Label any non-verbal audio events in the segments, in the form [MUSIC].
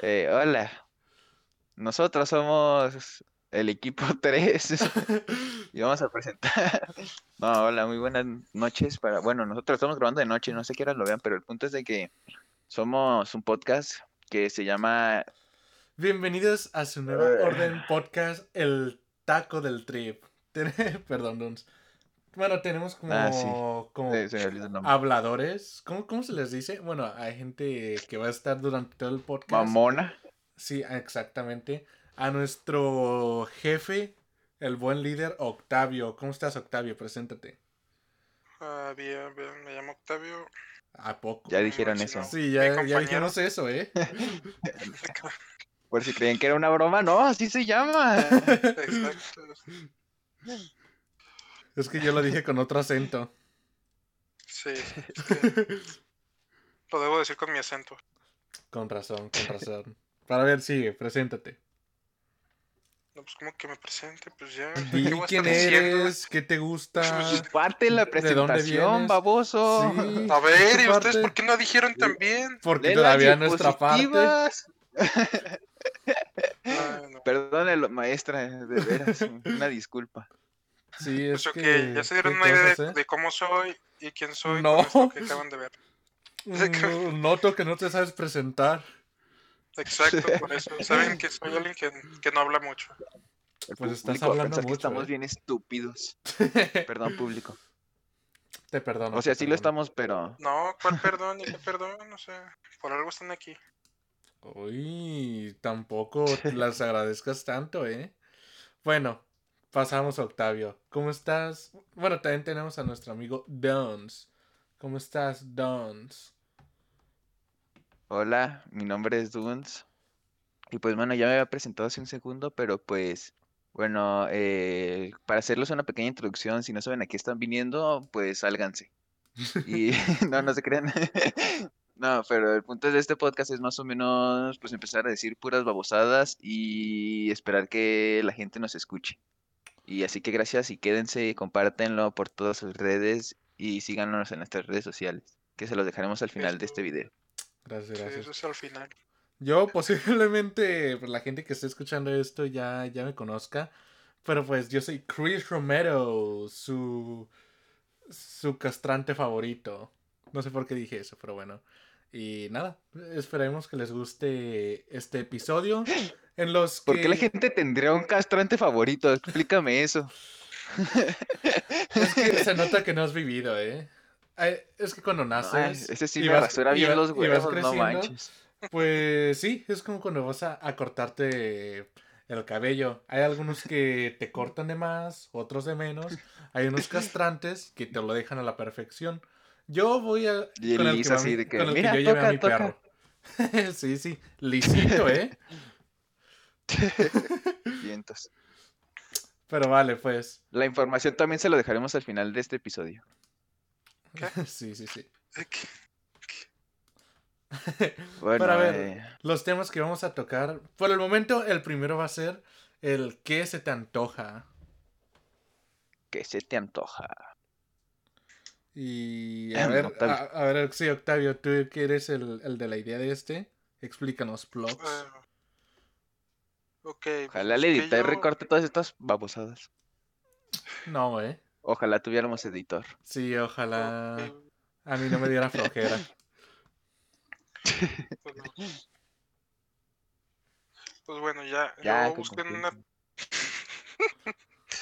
Eh, hola, nosotros somos el equipo [LAUGHS] 3 y vamos a presentar. [LAUGHS] No, hola, muy buenas noches para. Bueno, nosotros estamos grabando de noche, no sé qué hora lo vean, pero el punto es de que somos un podcast que se llama. Bienvenidos a su nueva Eh. orden podcast, el taco del trip. [LAUGHS] Perdón, Duns. Bueno, tenemos como, Ah, sí. como habladores. ¿Cómo, ¿Cómo se les dice? Bueno, hay gente que va a estar durante todo el podcast. Mamona. Sí, exactamente. A nuestro jefe, el buen líder Octavio. ¿Cómo estás, Octavio? Preséntate. Ah, bien, bien, me llamo Octavio. ¿A poco? Ya dijeron eso. no. Sí, ya, ya dijimos eso, ¿eh? [LAUGHS] Por si creían que era una broma, no, así se llama. [LAUGHS] Exacto. [LAUGHS] Es que yo lo dije con otro acento. Sí, es que lo debo decir con mi acento. Con razón, con razón. Para ver, sigue, preséntate. No, pues como que me presente, pues ya. Di ¿qué voy a quién eres, qué te gusta. Parte la ¿De dónde presentación, vienes? baboso. Sí, A ver, ¿y parte. ustedes por qué no dijeron también? Porque Lee las todavía nuestra parte. Ah, no. [LAUGHS] Perdónelo, maestra, de veras, una disculpa. Sí, es Pues ok, que. ya se dieron ¿qué una idea de, eh? de cómo soy y quién soy No. que acaban de ver. [LAUGHS] Noto que no te sabes presentar. Exacto, [LAUGHS] por eso. Saben que soy alguien que, que no habla mucho. El Pues estás hablando que mucho, estamos ¿eh? bien estúpidos. [LAUGHS] Perdón, público. Te perdono. O sea, sí lo estamos, pero No, ¿cuál perdón y qué perdón? O sea, por algo están aquí. Uy, tampoco las agradezcas tanto, ¿eh? Bueno, pasamos a Octavio. ¿Cómo estás? Bueno, también tenemos a nuestro amigo Dons. ¿Cómo estás, Dons? hola, mi nombre es Dunes. Y pues bueno, ya me había presentado hace un segundo, pero pues bueno, eh, para hacerles una pequeña introducción, si no saben a qué están viniendo, pues sálganse. Y [LAUGHS] [LAUGHS] no, no se crean. [LAUGHS] No, pero el punto de este podcast es más o menos pues empezar a decir puras babosadas y esperar que la gente nos escuche. Y así que gracias y quédense, compártenlo por todas sus redes y síganos en nuestras redes sociales, que se los dejaremos al final de este video. Gracias, Sí, gracias. eso es al final. Yo posiblemente pues, la gente que esté escuchando esto ya, ya me conozca. Pero pues yo soy Chris Romero, su, su castrante favorito. No sé por qué dije eso, pero bueno. Y nada, esperemos que les guste este episodio. [GASPS] [LAUGHS] En los que... ¿Por qué la gente tendría un castrante favorito? Explícame eso. Es que se [LAUGHS] nota que no has vivido, ¿eh? Es que cuando naces... ese sí me vas- rasura bien los huevos, no manches. Pues sí, es como cuando vas a, a cortarte el cabello. Hay algunos que te cortan de más, otros de menos. Hay unos castrantes que te lo dejan a la perfección. Yo voy a Y con el el que, va de que, con el "Mira, yo llevé a mi toca". perro. [LAUGHS] sí, sí, lisito, ¿eh? [LAUGHS] [LAUGHS] Vientos. Pero vale, pues. La información también se lo dejaremos al final de este episodio. [LAUGHS] sí, sí, sí. [LAUGHS] Bueno, Pero a ver, eh, los temas que vamos a tocar. Por el momento, el primero va a ser el ¿qué se te antoja? ¿qué se te antoja? Y [CLEARS THROAT] a ver, a, a ver, sí, Octavio, tú que eres el, el de la idea de este, explícanos, blogs. Ok. pues Ojalá le edita y recorte todas estas babosadas. No, eh. Ojalá tuviéramos editor. Sí, ojalá a mí no me diera flojera. [LAUGHS] pues no. Pues bueno, ya, Ya, yo con busqué en una...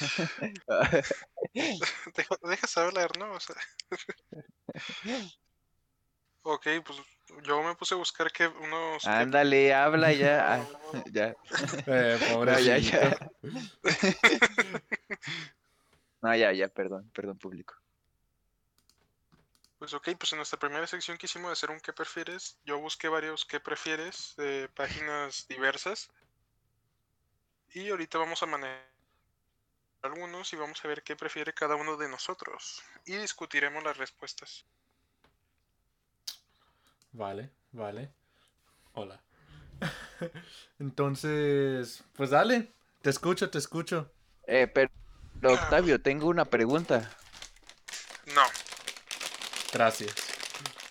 [LAUGHS] Deja, dejas hablar, ¿no? O sea... [LAUGHS] ok, pues yo me puse a buscar que unos... que- Ándale, habla ya. Ah, [LAUGHS] ya. Eh, [LAUGHS] No, ya, ya. [LAUGHS] No, ya, ya, perdón, perdón, público. Pues ok, pues en nuestra primera sección que hicimos de hacer un ¿qué prefieres? Yo busqué varios ¿qué prefieres? de páginas diversas. Y ahorita vamos a manejar algunos y vamos a ver qué prefiere cada uno de nosotros. Y discutiremos las respuestas. Vale, vale. Hola. [LAUGHS] Entonces, pues dale, te escucho, te escucho. Eh, pero, Octavio, tengo una pregunta. No. Gracias.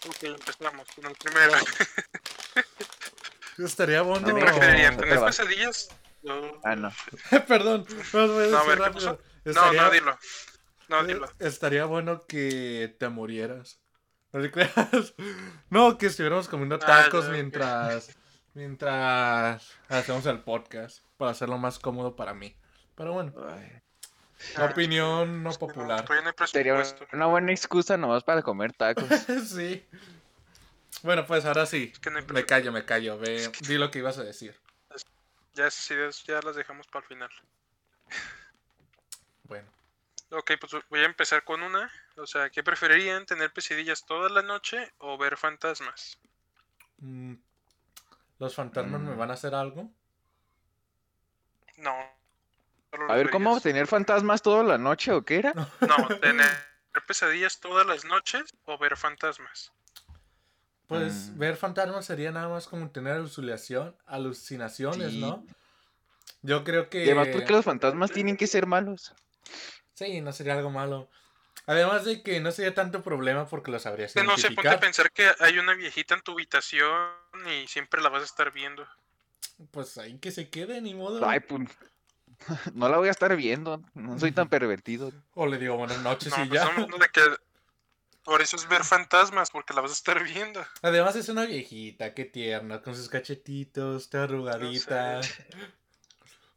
Ok, empezamos con el primero. [LAUGHS] Estaría bueno. ¿Qué ¿Qué No, va. pesadillas? No, Ah, no. [LAUGHS] Perdón, no, a No, ver, ¿qué pasó? no, Estaría- no, dilo. No, eh, dilo. Estaría bueno que te murieras. No te creas. No, que estuviéramos comiendo Ah, tacos mientras. Mientras hacemos el podcast. Para hacerlo más cómodo para mí. Pero bueno, Ay, opinión no Es popular. Sería presupuesto. una buena excusa nomás para comer tacos. [LAUGHS] sí. Bueno, pues ahora sí. Es que no Me callo, me callo. Ve, di lo que ibas a decir. Ya esas ideas ya las dejamos para el final. Bueno. Ok, pues voy a empezar con una. O sea, ¿qué preferirían? ¿Tener pesadillas toda la noche o ver fantasmas? mm, ¿Los fantasmas me Mm. van a hacer algo? No. A ver, ¿cómo tener fantasmas toda la noche o qué era? No, [LAUGHS] tener pesadillas todas las noches o ver fantasmas. Pues Mm. ver fantasmas sería nada más como tener alucinación, alucinaciones, Sí. ¿no? Yo creo que... Y además, ¿por qué los fantasmas tienen que ser malos? Sí, no sería algo malo. Además de que no sería tanto problema porque lo sabrías Que no se ponte a pensar que hay una viejita en tu habitación y siempre la vas a estar viendo. Pues ahí que se quede, ni modo. Ay, pues. [LAUGHS] No la voy a estar viendo. No soy tan pervertido. O le digo buenas noches No, y pues ya. de que por eso es ver fantasmas, porque la vas a estar viendo. Además es una viejita, qué tierna, con sus cachetitos, toda arrugadita.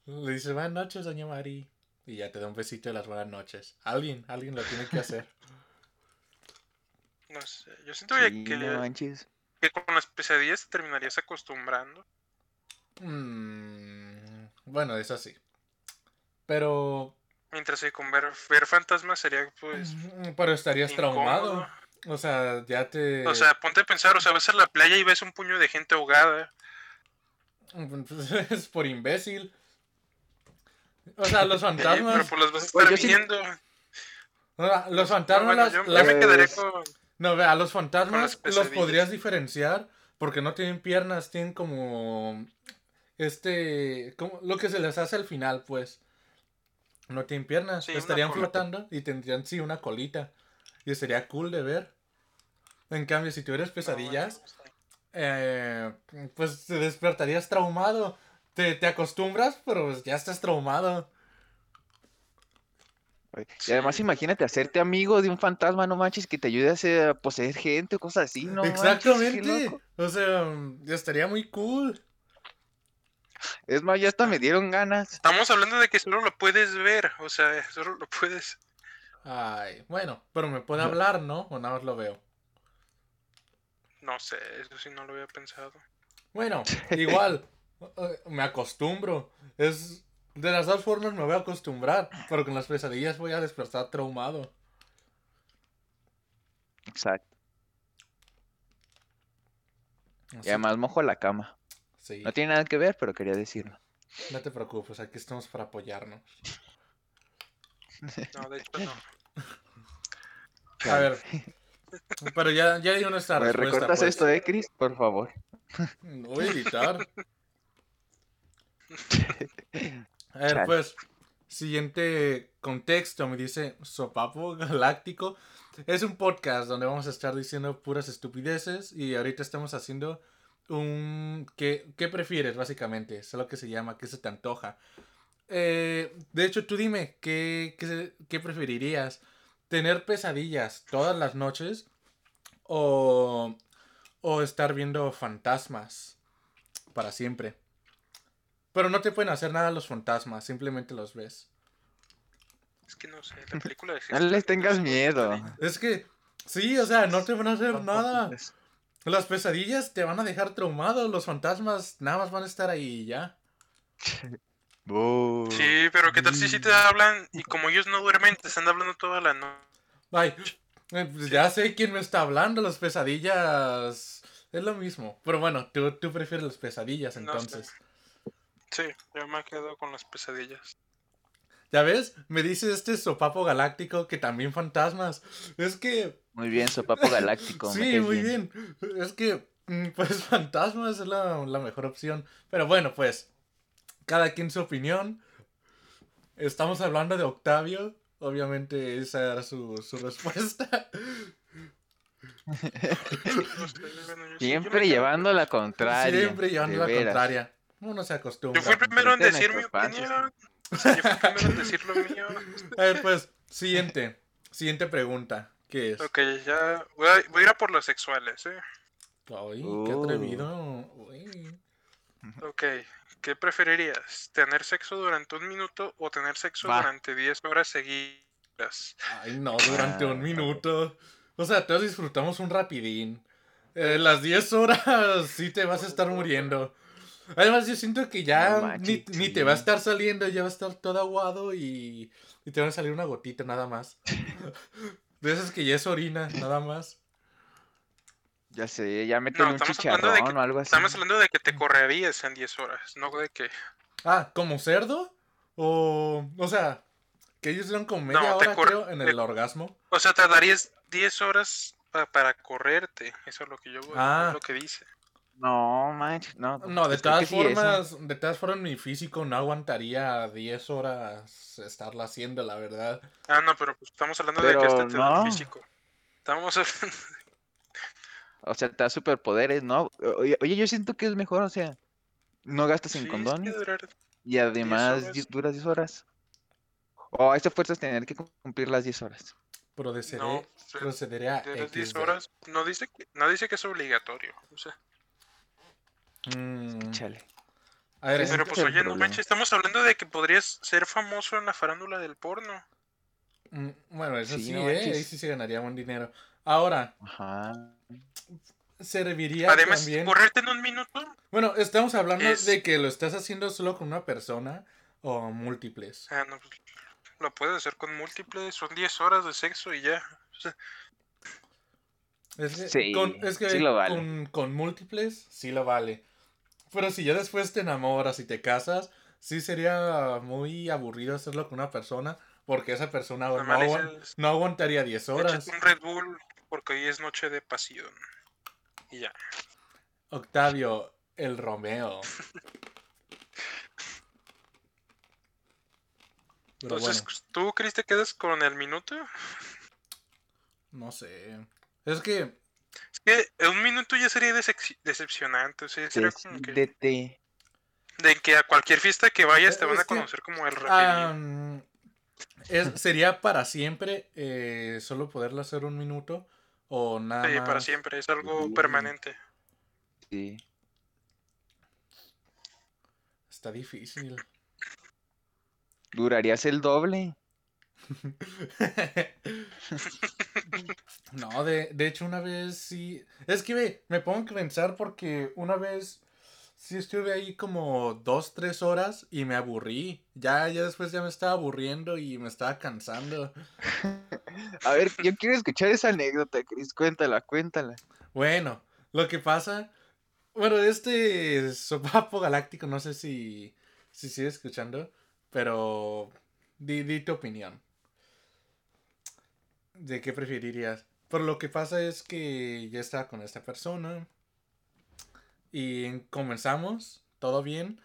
Le dice buenas noches, doña Mari. Y ya te da un besito de las buenas noches. Alguien, alguien lo tiene que hacer. No sé, yo siento que- Sí, que, no manches. que con las pesadillas te terminarías acostumbrando. Mm, bueno, es así. Pero... Mientras que con ver, ver fantasmas sería pues mm, Pero estarías traumado. incómodo. O sea, ya te... O sea, ponte a pensar, o sea, vas a la playa y ves un puño de gente ahogada. [LAUGHS] es por imbécil. O sea, los Sí, pero fantasmas... pues las vas a Pues estar sí- viendo. o sea, los No, fantasmas bueno, las- yo, me quedaré Pues- con... No, ve, a los fantasmas los podrías diferenciar porque no tienen piernas, tienen como este, como lo que se les hace al final, pues. No tienen piernas, Sí, estarían flotando y tendrían sí una colita y sería cool de ver. En cambio, si tuvieras pesadillas, No, bueno, eh, pues te despertarías traumado. Te, te acostumbras, pero pues ya estás traumado. Y además, imagínate hacerte amigo de un fantasma, no manches, que te ayude a, hacer- a poseer gente o cosas así, no Exactamente. O sea, ya estaría muy cool. Es más, ya hasta me dieron ganas. Estamos hablando de que solo lo puedes ver, o sea, solo lo puedes... Ay, bueno, pero me puede hablar, ¿no? O nada más lo veo. No sé, eso sí no lo había pensado. Bueno, [LAUGHS] igual, me acostumbro. Es de las dos formas me voy a acostumbrar, pero con las pesadillas voy a despertar traumado. Exacto. Así Y además mojo la cama. sí, No tiene nada que ver, pero quería decirlo. no te preocupes, aquí estamos para apoyarnos. No, de hecho no. [LAUGHS] A ver, pero ya, ya di nuestra ¿Me respuesta. recortas pues. esto, eh, Chris? Por favor. Voy a editar. [LAUGHS] A ver, Chale. pues, siguiente contexto, me dice Sopapo Galáctico. Es un podcast donde vamos a estar diciendo puras estupideces y ahorita estamos haciendo un... ¿Qué, qué prefieres, básicamente? Es lo que se llama, ¿qué se te antoja? Eh, de hecho, tú dime, ¿qué, qué, qué preferirías? ¿Tener pesadillas todas las noches o, o estar viendo fantasmas para siempre? Pero no te pueden hacer nada los fantasmas, simplemente los ves. Es que no sé, la película de [LAUGHS] No les tengas miedo. Es que, sí, o sea, no te van a hacer nada. Las pesadillas te van a dejar traumado, los fantasmas nada más van a estar ahí y ya. [LAUGHS] Sí, pero ¿qué tal si sí te hablan y como ellos no duermen, te están hablando toda la noche? Ay, eh, pues ya sé quién me está hablando, las pesadillas es lo mismo. Pero bueno, tú, tú prefieres las pesadillas No sé. entonces. Sí, yo me quedo con las pesadillas. ¿Ya ves? Me dice este sopapo galáctico que también fantasmas. Es que Muy bien, sopapo galáctico. [LAUGHS] Sí, muy bien. Es que, mm, pues, [LAUGHS] fantasmas es la, la mejor opción. Pero bueno, pues, cada quien su opinión. Estamos hablando de Octavio. Obviamente esa era su, su respuesta. [LAUGHS] Siempre llevando la contraria. Siempre llevando la veras. contraria. Uno se acostumbra. Yo fui el primero en decir mi opinión. O sea, yo fui el primero en decir lo mío. [LAUGHS] A ver, pues, siguiente. Siguiente pregunta. ¿Qué es? Ok, ya voy a, voy a ir a por las sexuales, ¿eh? Ay, qué atrevido. Uy. Ok, ¿qué preferirías? ¿Tener sexo durante un minuto o tener sexo Va. durante 10 horas seguidas? Ay, no, durante Ah, un minuto. O sea, todos disfrutamos un rapidín. Eh, las 10 horas [LAUGHS] sí te vas a estar muriendo. Además, yo siento que ya No manches, ni, ni te va a estar saliendo, ya va a estar todo aguado y, y te va a salir una gotita nada más. [LAUGHS] De esas que ya es orina, nada más. Ya sé, ya un estamos hablando de chicharrón que- o algo así. Estamos hablando de que te correrías en 10 horas, no de que... Ah, ¿como cerdo? O, o sea, que ellos dieron como media No, hora, creo, en te- el orgasmo. O sea, tardarías 10 horas pa- para correrte. Eso es lo que yo... Ah. es lo que dice. No, manches, no. No, de pues todas sí, formas, de todas formas mi físico no aguantaría 10 horas estarla haciendo, la verdad. Ah, no, pero pues estamos hablando de que este te da el físico. Estamos hablando... O sea, te da superpoderes, ¿no? Oye, oye, yo siento que es mejor, o sea, no gastas en Sí, condones durar- y además horas. di- duras 10 horas. O a esta fuerza es tener que cumplir las 10 horas. Procederé, No, procederé a de las 10 XD. horas no dice, que, no dice que es obligatorio. O sea, Mm, Chale. a ver, pero es pues oye, no manches, estamos hablando de que podrías ser famoso en la farándula del porno. mm, bueno, eso sí, Sí, no eh, manches. ahí sí se ganaría buen dinero. Ahora, Ajá. serviría Además, también... correrte en un minuto, Bueno, estamos hablando es- de que lo estás haciendo solo con una persona o múltiples. ah, no, pues, lo puedes hacer con múltiples, son 10 horas de sexo y ya. O sea, Es que, Sí, con, es que sí lo vale. con, con múltiples sí lo vale. Pero si ya después te enamoras y te casas, sí sería muy aburrido hacerlo con una persona porque esa persona no, aguantaría 10 horas. un Red Bull porque hoy es noche de pasión. Y ya. Octavio, el Romeo. [LAUGHS] Pero Entonces, bueno, ¿tú, Chris, te quedas con el minuto? no sé. Es que Es que un minuto ya sería decep- decepcionante. O sea, sería como que... De que a cualquier fiesta que vayas te Eh, van a que- conocer como el es- sería para siempre eh, solo poderlo hacer un minuto o nada Sí, para siempre, es algo Sí. permanente. Sí. Está difícil. Durarías el doble. [LAUGHS] No, de, de hecho una vez sí... Es que ve, me pongo a pensar porque una vez sí estuve ahí como dos, tres horas y me aburrí. Ya, ya después ya me estaba aburriendo y me estaba cansando. [LAUGHS] A ver, yo quiero escuchar esa anécdota, Chris. Cuéntala, cuéntala. Bueno, lo que pasa... Bueno, este sopapo galáctico, no sé si, si sigue escuchando, pero di, di tu opinión. ¿De qué preferirías? Pero lo que pasa es que ya estaba con esta persona y comenzamos, todo bien,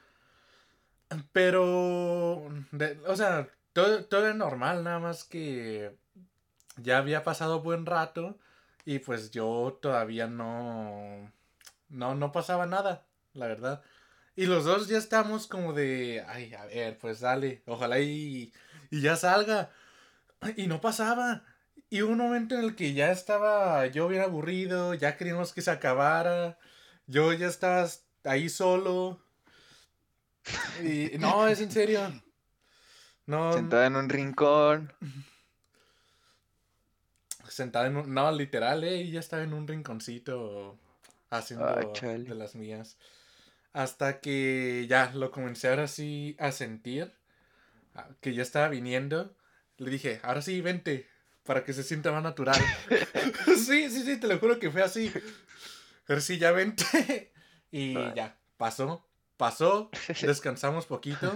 pero, de- o sea, todo, todo era normal, nada más que ya había pasado buen rato y pues yo todavía no, no, no pasaba nada, la verdad. Y los dos ya estamos como de, ay, a ver, pues dale, ojalá y, y ya salga. Y no pasaba. Y hubo un momento en el que ya estaba yo bien aburrido, ya queríamos que se acabara. Yo ya estaba ahí solo. Y no, es en serio. No, Sentada en un rincón. sentada en un... No, literal, eh, ella estaba en un rinconcito haciendo Ah, de las mías. Hasta que ya lo comencé ahora sí a sentir, ah, que ya estaba viniendo. Le dije, ahora sí, vente, para que se sienta más natural. [LAUGHS] sí, sí, sí, te lo juro que fue así. Vente. [LAUGHS] y ya, pasó, pasó, descansamos poquito.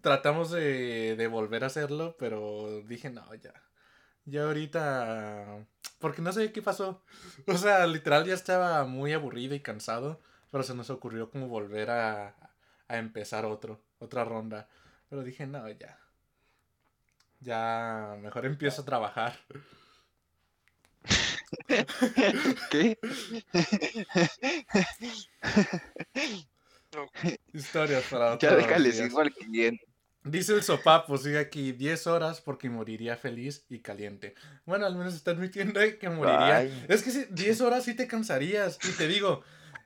Tratamos de, de volver a hacerlo, pero dije, no, ya. Ya ahorita... Porque no sé qué pasó. O sea, literal ya estaba muy aburrido y cansado. Pero se nos ocurrió como volver a, a empezar otro, otra ronda. Pero dije, no, ya. Ya, mejor empiezo a trabajar. [LAUGHS] ¿Qué? No, Historias para Ya otros déjale, días. sigo al cliente. Dice el sopapo, sigue aquí 10 horas porque moriría feliz y caliente. Bueno, al menos está admitiendo que moriría. Ay. Es que sí, 10 horas sí te cansarías. Y te digo,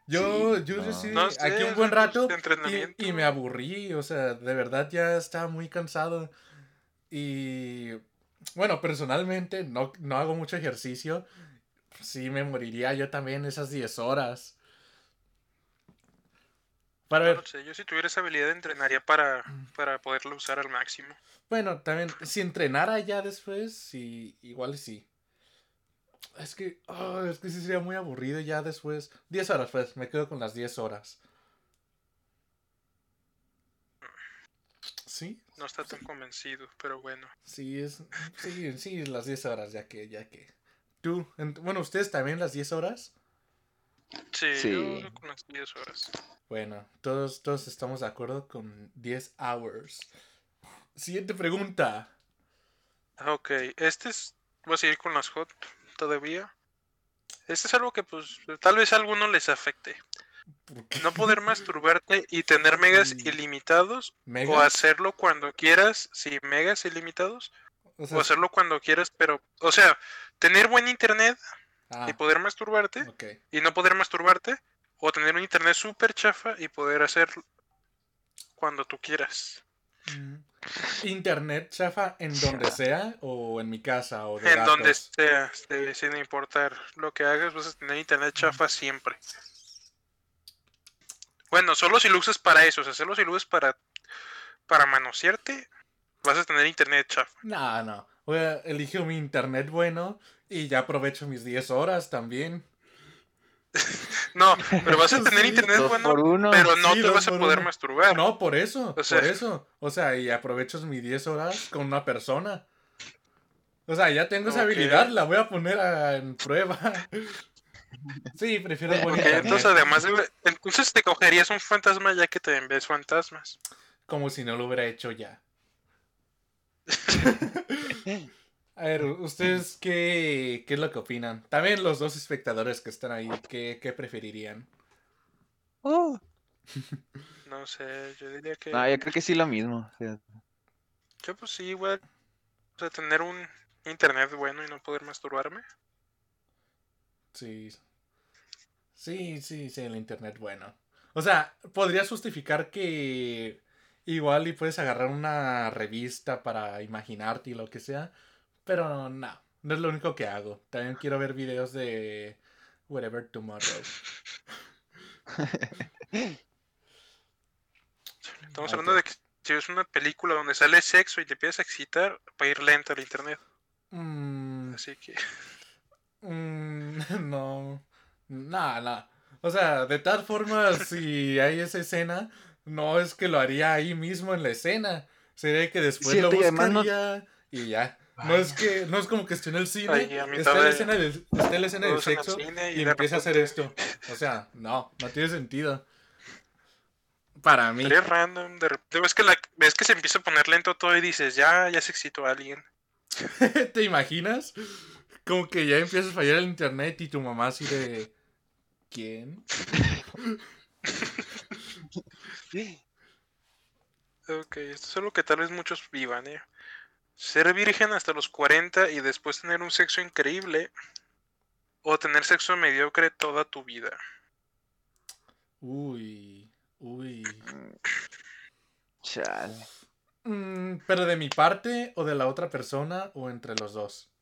yo, Sí, yo, yo no. sí, No sé, aquí un buen rato y me aburrí. O sea, de verdad ya estaba muy cansado. Y bueno, personalmente no, no hago mucho ejercicio. Sí, me moriría yo también esas 10 horas. Para no ver, lo sé, yo si tuviera esa habilidad entrenaría para, para poderla usar al máximo. Bueno, también, si entrenara ya después, sí, igual sí. Es que, ah, es que sí sería muy aburrido ya después. 10 horas, pues, me quedo con las 10 horas. ¿Sí? No está tan convencido, pero bueno. Sí, es, sí, sí, las 10 horas, ya que, ya que. ¿Tú? Bueno, ¿ustedes también las 10 horas? Sí, Sí. yo con las 10 horas. Bueno, todos, todos estamos de acuerdo con 10 hours. Siguiente pregunta. Ok, este es. Voy a seguir con las hot todavía. Este es algo que, pues, tal vez a algunos les afecte. No poder masturbarte y tener megas Sí. ilimitados. O hacerlo cuando quieras, sí, megas ilimitados. O sea, O hacerlo cuando quieras, pero. O sea, tener buen internet ah, y poder masturbarte y no poder masturbarte. O tener un internet súper chafa y poder hacerlo cuando tú quieras. Mm. Internet, chafa, en donde sea o en mi casa o de En donde sea, sin importar lo que hagas, vas a tener internet chafa siempre. Bueno, solo si lo usas para eso, o sea, solo si lo usas para, para manosearte, vas a tener internet chafa. No, no. Voy a elijo mi internet bueno y ya aprovecho mis 10 horas también. [LAUGHS] No, pero vas a [LAUGHS] tener Sí, internet bueno, por uno. pero no Sí, te vas a poder uno. masturbar. No, por eso, O sea- por eso. O sea, y aprovecho mis 10 horas con una persona. O sea, ya tengo esa habilidad, la voy a poner a- en prueba. [LAUGHS] Sí, prefiero el buen Ok, internet. entonces además de... Entonces te cogerías un fantasma ya que te ves fantasmas. Como si no lo hubiera hecho ya. [LAUGHS] A ver, ¿ustedes qué, qué es lo que opinan? También los dos espectadores que están ahí, ¿qué, qué preferirían? Oh. [LAUGHS] No sé, yo diría que... No, yo creo que sí lo mismo. o sea, Yo pues sí, igual. O sea, tener un internet bueno y no poder masturbarme. Sí. Sí, sí, sí, el internet, bueno. O sea, podrías justificar que igual y puedes agarrar una revista para imaginarte y lo que sea, pero no, no es lo único que hago. También quiero ver videos de Whatever Tomorrow. Estamos hablando de que si ves una película donde sale sexo y te empiezas a excitar, va a ir lento el internet. Mm, Así que... mm, [LAUGHS] no, no, no. O sea, de tal forma, si hay esa escena, no es que lo haría ahí mismo en la escena. Sería que después Cierto, lo y además no- buscaría y ya. No es que, no es como que esté en el cine, a está, la escena del, está la escena del sexo y de empieza a hacer esto. [LAUGHS] O sea, no, no tiene sentido. Para mí. Sería random, de repente ves que, la, ves que se empieza a poner lento todo y dices, ya, ya se excitó alguien. [LAUGHS] ¿Te imaginas? Como que ya empieza a fallar el internet y tu mamá así de... ¿Quién? Ok, esto es algo que tal vez muchos vivan, ¿eh? Ser virgen hasta los 40 y después tener un sexo increíble. O tener sexo mediocre toda tu vida. Uy, uy. Chale. Mm, ¿Pero de mi parte o de la otra persona o entre los dos?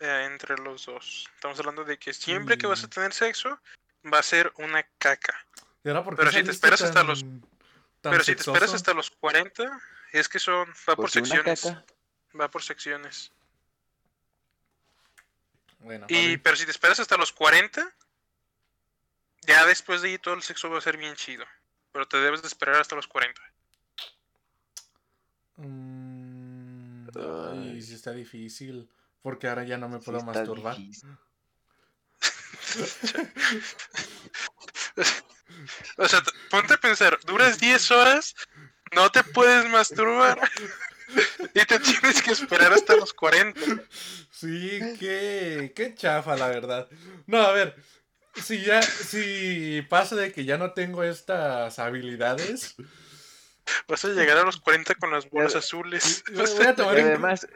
Eh, entre los dos. Estamos hablando de que siempre que vas a Mm. tener sexo, va a ser una caca. ¿Y ahora por qué Pero si te esperas hasta los- Pero si te esperas hasta los 40, es que son. Va por secciones. Va por secciones. Bueno, Y, pero si te esperas hasta los 40, ya después de ahí todo el sexo va a ser bien chido. Pero te debes de esperar hasta los 40. Mm, Ay. ay, sí está difícil. Porque ahora ya no me puedo masturbar. [LAUGHS] O sea, ponte a pensar, duras 10 horas, no te puedes masturbar y te tienes que esperar hasta los 40. Sí, qué, qué chafa, la verdad. No, a ver, si ya, si pasa de que ya no tengo estas habilidades, Vas a llegar a los 40 con las bolas azules. voy a [LAUGHS] Y tomar en, además,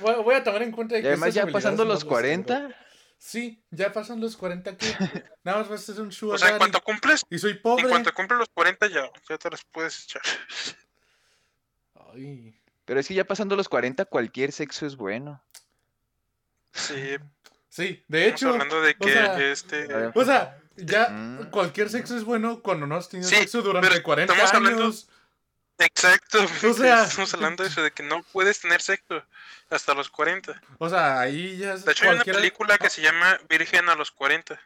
voy voy a tomar en cuenta de y que además ya pasando los las 40, tengo. Sí, ya pasan los 40 que [LAUGHS] nada más vas a ser un sugar O sea, en cuanto cumples, y soy en pobre. cuanto cumples los 40 ya, ya te las puedes echar. Ay, pero es que ya pasando los 40 cualquier sexo es bueno. Sí, sí, de estamos hecho, hablando de o que sea, este... o sea, ya Mm. cualquier sexo es bueno cuando no has tenido Sí, sexo durante pero 40 estamos hablando- años. Exacto, O sea- estamos hablando de eso, de que no puedes tener sexo hasta los 40. O sea, ahí ya es De hecho, hay una película que se llama Virgen a los 40.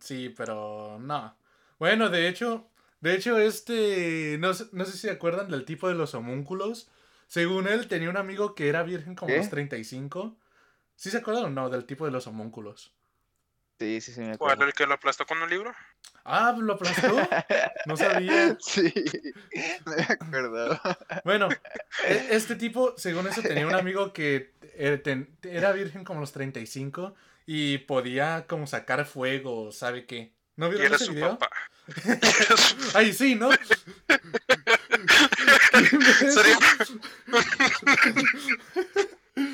Sí, pero no. Bueno, de hecho, de hecho, este, no, sé- no sé si se acuerdan del tipo de los homúnculos. Según él, tenía un amigo que era virgen como a ¿Qué? los 35. ¿Sí se acuerdan o no del tipo de los homúnculos? Sí, sí, sí, me ¿Cuál? ¿El que lo aplastó con un libro? Ah, ¿lo aplastó? No sabía. [LAUGHS] Sí, no me acuerdo. [LAUGHS] Bueno, e- este tipo, según eso, tenía un amigo que eh, era virgen como a los 35 y podía como sacar fuego, ¿sabe qué? ¿No Y vieron era ese su video? papá. [LAUGHS] Ay, sí, ¿no? Sería-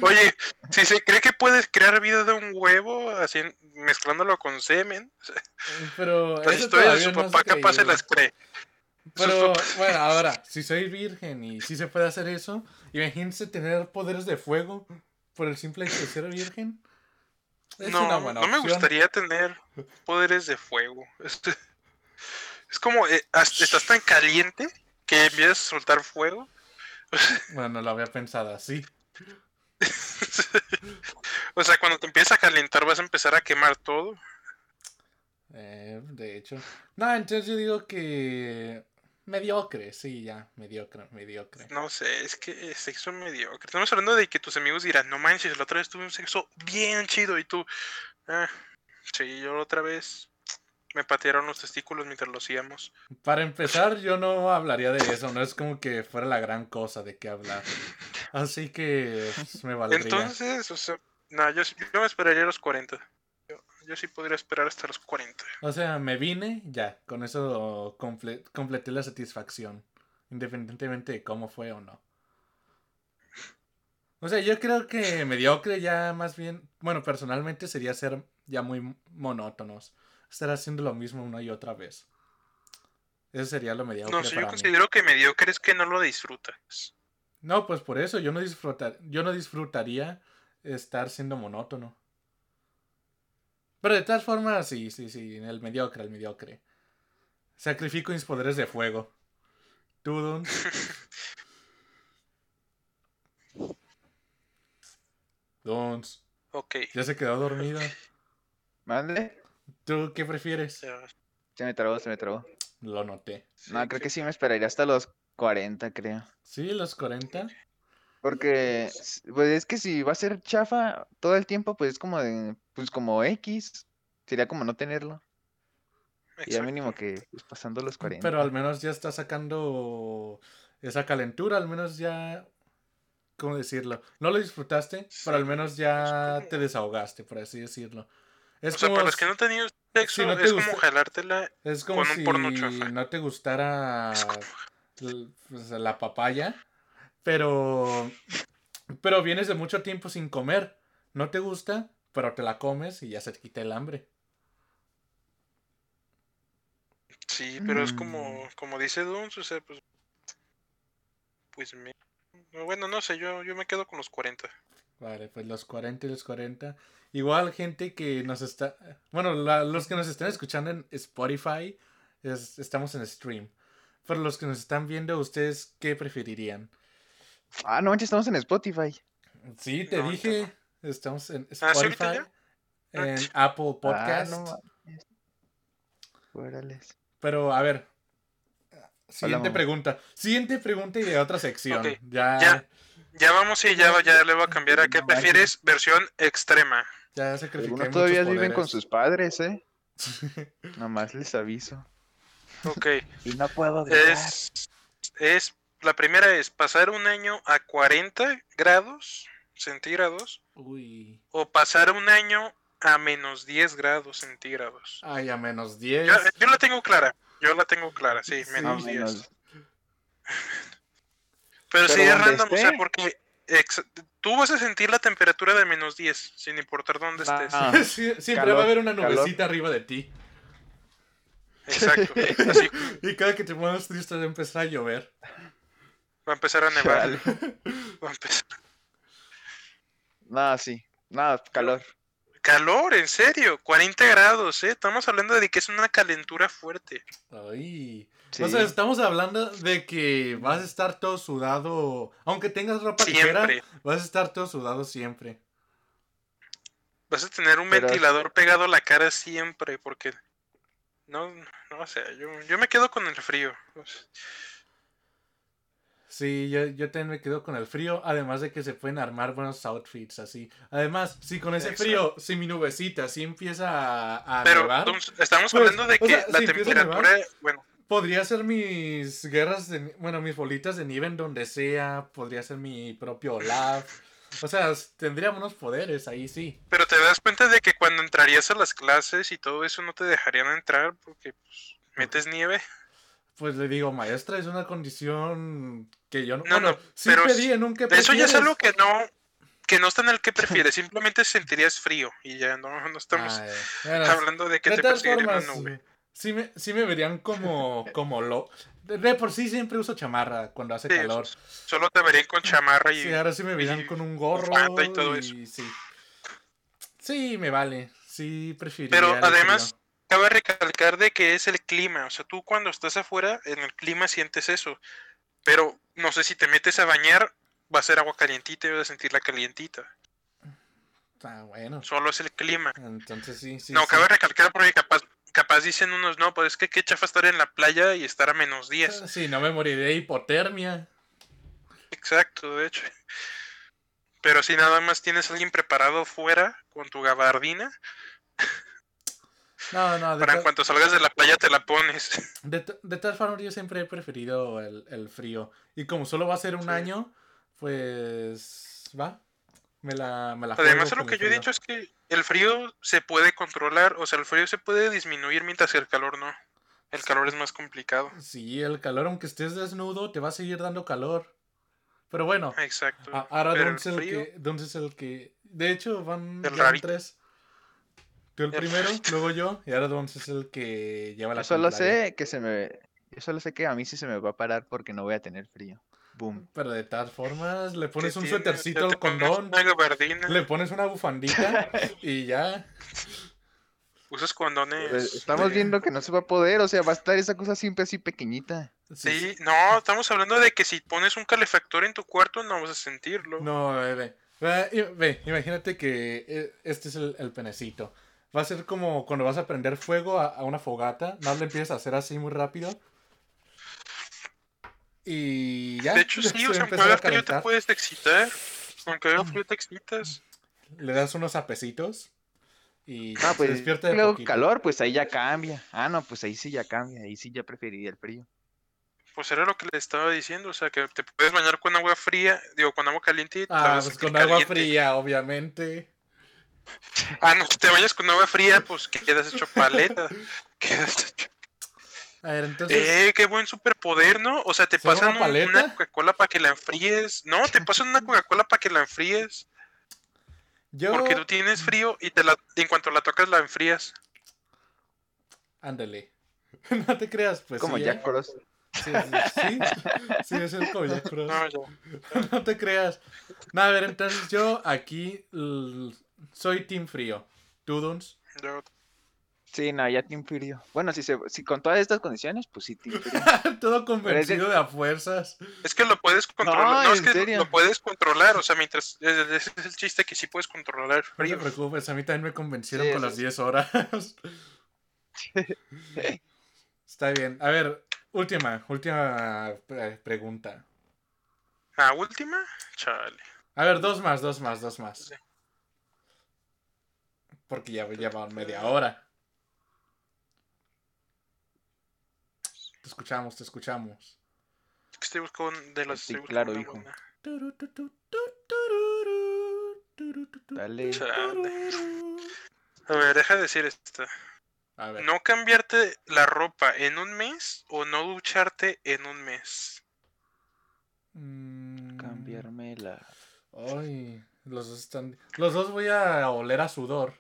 Oye, si se cree que puedes crear vida de un huevo así mezclándolo con semen, Pero las historias de su no papá capaz se las cree. Pero bueno, ahora, si soy virgen y si se puede hacer eso, imagínense tener poderes de fuego por el simple hecho de ser virgen. Es no, una buena no me gustaría tener poderes de fuego. Es como, eh, estás tan caliente que empiezas a soltar fuego. [LAUGHS] Bueno, no lo había pensado así. [LAUGHS] o sea, cuando te empiezas a calentar vas a empezar a quemar todo. Eh, de hecho. No, entonces yo digo que. Mediocre, sí, ya. Mediocre, mediocre. No sé, es que es sexo mediocre. Estamos hablando de que tus amigos dirán, no manches, la otra vez tuve un sexo bien chido y tú, ah, sí, yo la otra vez me patearon los testículos mientras lo hacíamos. Para empezar, yo no hablaría de eso. No es como que fuera la gran cosa de qué hablar. Así que pues, me valdría. Entonces, o sea, no, yo, yo me esperaría a los 40. Yo, yo sí podría esperar hasta los 40. O sea, me vine, ya, con eso comple- completé la satisfacción, independientemente de cómo fue o no. O sea, yo creo que mediocre ya más bien, bueno, personalmente sería ser ya muy monótonos, estar haciendo lo mismo una y otra vez. Eso sería lo mediocre No yo para mí. considero que mediocre es que no lo disfrutas. No, pues por eso yo no disfrutar, yo no disfrutaría estar siendo monótono. Pero de todas formas, sí, sí, sí, el mediocre, el mediocre. Sacrifico mis poderes de fuego. ¿Tú, Dun? [LAUGHS] Duns, Ok. ya se quedó dormido. ¿Mande? ¿Tú qué prefieres? Se me trabó, se me trabó. Lo noté. sí, No, creo que sí me esperaría hasta los 40, creo. ¿Sí, los 40? Porque, pues es que si va a ser chafa todo el tiempo, pues es como de, pues como X. Sería como no tenerlo. Y ya exacto. mínimo que pues, pasando los 40. Pero al menos ya está sacando esa calentura, al menos ya... ¿Cómo decirlo? No lo disfrutaste, pero al menos ya te desahogaste, por así decirlo. Es O sea, como, para los que no han tenido sexo, si no te es gusta- como jalártela. es como con un si porno chafa. no te gustara como- [LAUGHS] pues, la papaya, pero, pero vienes de mucho tiempo sin comer. No te gusta, pero te la comes y ya se te quita el hambre. Sí, pero es Mm. como, como dice Duns, o sea, pues. Pues me. Bueno, no sé, yo, yo me quedo con los 40. Vale, pues los 40 y los 40. Igual gente que nos está... Bueno, la- los que nos están escuchando en Spotify, es- estamos en stream. Pero los que nos están viendo, ¿ustedes qué preferirían? Ah, no manches, estamos en Spotify. Sí, te No, dije, estamos en Ah, ¿sí, ahorita Spotify, ya? en Apple Podcast. Ah, no. Pero a ver, siguiente pregunta. Siguiente pregunta y de otra sección. Ya. Ya vamos y ya, ya le voy a cambiar a qué prefieres, versión extrema. ya Algunos todavía viven con sus padres, ¿eh? [LAUGHS] Nomás les aviso. Ok, Y no puedo es, es La primera es pasar un año a 40 grados centígrados Uy. o pasar un año a menos 10 grados centígrados. Ay, a menos 10. Yo, yo la tengo clara, yo la tengo clara, sí, Sí. menos Ah, 10. menos- Pero, sí Pero es donde random, o sea, porque ex- tú vas a sentir la temperatura de menos 10, sin importar dónde Ah. estés. [LAUGHS] Sí, siempre Calor, va a haber una calor. nubecita arriba de ti. Exacto. [LAUGHS] Así Y cada que te pones triste va a empezar a llover. va a empezar a nevar. Va a empezar- No, sí. No, calor. Calor, en serio, 40 grados, ¿eh? Estamos hablando de que es una calentura fuerte. Ay. Sí. O sea, estamos hablando de que vas a estar todo sudado. Aunque tengas ropa ligera, vas a estar todo sudado siempre. Vas a tener un Pero- ventilador pegado a la cara siempre, porque... No, no sé, yo, yo me quedo con el frío. Sí, yo, yo también me quedo con el frío, además de que se pueden armar buenos outfits así. Además, si con ese Exacto. frío, si mi nubecita sí empieza a, a Pero nevar, estamos Pues, hablando de o que sea, la si temperatura... Bueno, podría hacer mis guerras, de, bueno, mis bolitas de nieve en donde sea, podría ser mi propio lab. O sea, tendría unos poderes ahí sí. pero te das cuenta de que cuando entrarías a las clases y todo eso no te dejarían entrar porque pues, metes nieve. Pues le digo, maestra, es una condición que yo no. No, bueno, no, sí pero pedí en un que Eso ya es algo que no... Que no está en el que prefieres, [LAUGHS] simplemente sentirías frío y ya no, no estamos Ay, bueno, hablando de que de te todas perseguiría una nube. Sí me, sí me verían como, como lo. De, por sí siempre uso chamarra cuando hace Sí, calor. Solo te verían con chamarra y... Sí, ahora sí me verían y con un gorro. y todo y eso. Sí. sí, me vale. Sí, preferiría. Pero además, cabe recalcar de que es el clima. O sea, tú cuando estás afuera, en el clima sientes eso. Pero no sé si te metes a bañar, va a ser agua calientita y vas a sentirla calientita. Ah, bueno. Solo es el clima. Entonces sí, sí. no, sí. cabe recalcar porque capaz, capaz dicen unos, no, pues es que qué chafa estar en la playa y estar a menos 10. Ah, Sí, no me moriré de hipotermia. Exacto, de hecho. Pero si nada más tienes a alguien preparado fuera con tu gabardina, No, no, de, para en to- cuanto salgas de la playa te la pones. de, de todas formas yo siempre he preferido el, el frío. Y como solo va a ser un Sí. año, pues va. Me la, me la Además, lo que yo he dicho es que el frío se puede controlar, o sea, el frío se puede disminuir mientras que el calor no. El calor es más complicado. Sí, el calor, aunque estés desnudo, te va a seguir dando calor. Pero bueno, Exacto. ahora Pero Duns el que, es el que... De hecho, van, tres. Tú el El primero, rarito. luego yo, y ahora Duns es el que lleva la Yo solo contraria. sé que se me. Yo solo sé que a mí sí se me va a parar porque no voy a tener frío. Boom. Pero de todas formas, le pones ¿Qué un tiene? suétercito al condón, le pones una bufandita [LAUGHS] y ya. usas condones. Pues, estamos de- viendo que no se va a poder, o sea, va a estar esa cosa siempre así pequeñita. Sí, no, estamos hablando de que si pones un calefactor en tu cuarto no vas a sentirlo. No, ve, ve. Ve, i- ve, imagínate que eh, este es el, el penecito. Va a ser como cuando vas a prender fuego a, a una fogata. Nada más le empiezas a hacer así muy rápido. Y ya. de hecho, sí, se o sea, aunque haga frío te calentar. puedes excitar. Aunque haga frío te excitas. Le das unos apecitos. Y Ah, se pues despierta de luego poquito. calor, pues ahí ya cambia. Ah, no, pues ahí sí ya cambia, ahí sí ya preferiría el frío. Pues era lo que le estaba diciendo, o sea, que te puedes bañar con agua fría, digo, con agua caliente y te Ah, vas a pues con agua caliente. fría, obviamente. Ah, no, si te bañas con agua fría, pues que quedas hecho paleta. [LAUGHS] Quedas hecho... A ver, entonces. Eh, qué buen superpoder, ¿no? O sea, te ¿Será pasan una un- paleta? una Coca-Cola para que la enfríes. No, te pasan una Coca-Cola para que la enfríes. yo. Porque tú tienes frío y te la, en cuanto la tocas la enfrías. Ándale. [LAUGHS] no te creas, pues. Como sí, ¿eh? Jack Frost. Sí, sí, sí, sí, es el como Jack Frost. [LAUGHS] No, te creas. No, a ver, entonces yo aquí soy Team Frío. ¿Tú, Duns? Yo- Sí, no, ya Team Frío. Bueno, si, se, si con todas estas condiciones, pues sí, Team [LAUGHS] Frío. Todo convencido de a fuerzas. Es que lo puedes controlar. No, No, es que serio. lo puedes controlar. O sea, mientras. Ese es el chiste que sí puedes controlar el No te preocupes, a mí también me convencieron Sí, con sí, las sí. 10 horas. [LAUGHS] Está bien. A ver, última, última pre- pregunta. Ah, última. Chale. A ver, dos más, dos más, dos más. Sí. Porque ya, ya van media hora. Te escuchamos, te escuchamos. que estoy buscando de las. Sí, claro, hijo. Dale. Chale. A ver, deja de decir esta. A ver. ¿No cambiarte la ropa en un mes o no ducharte en un mes? Mm, Cambiarme la. Ay, los dos están. Los dos voy a oler a sudor.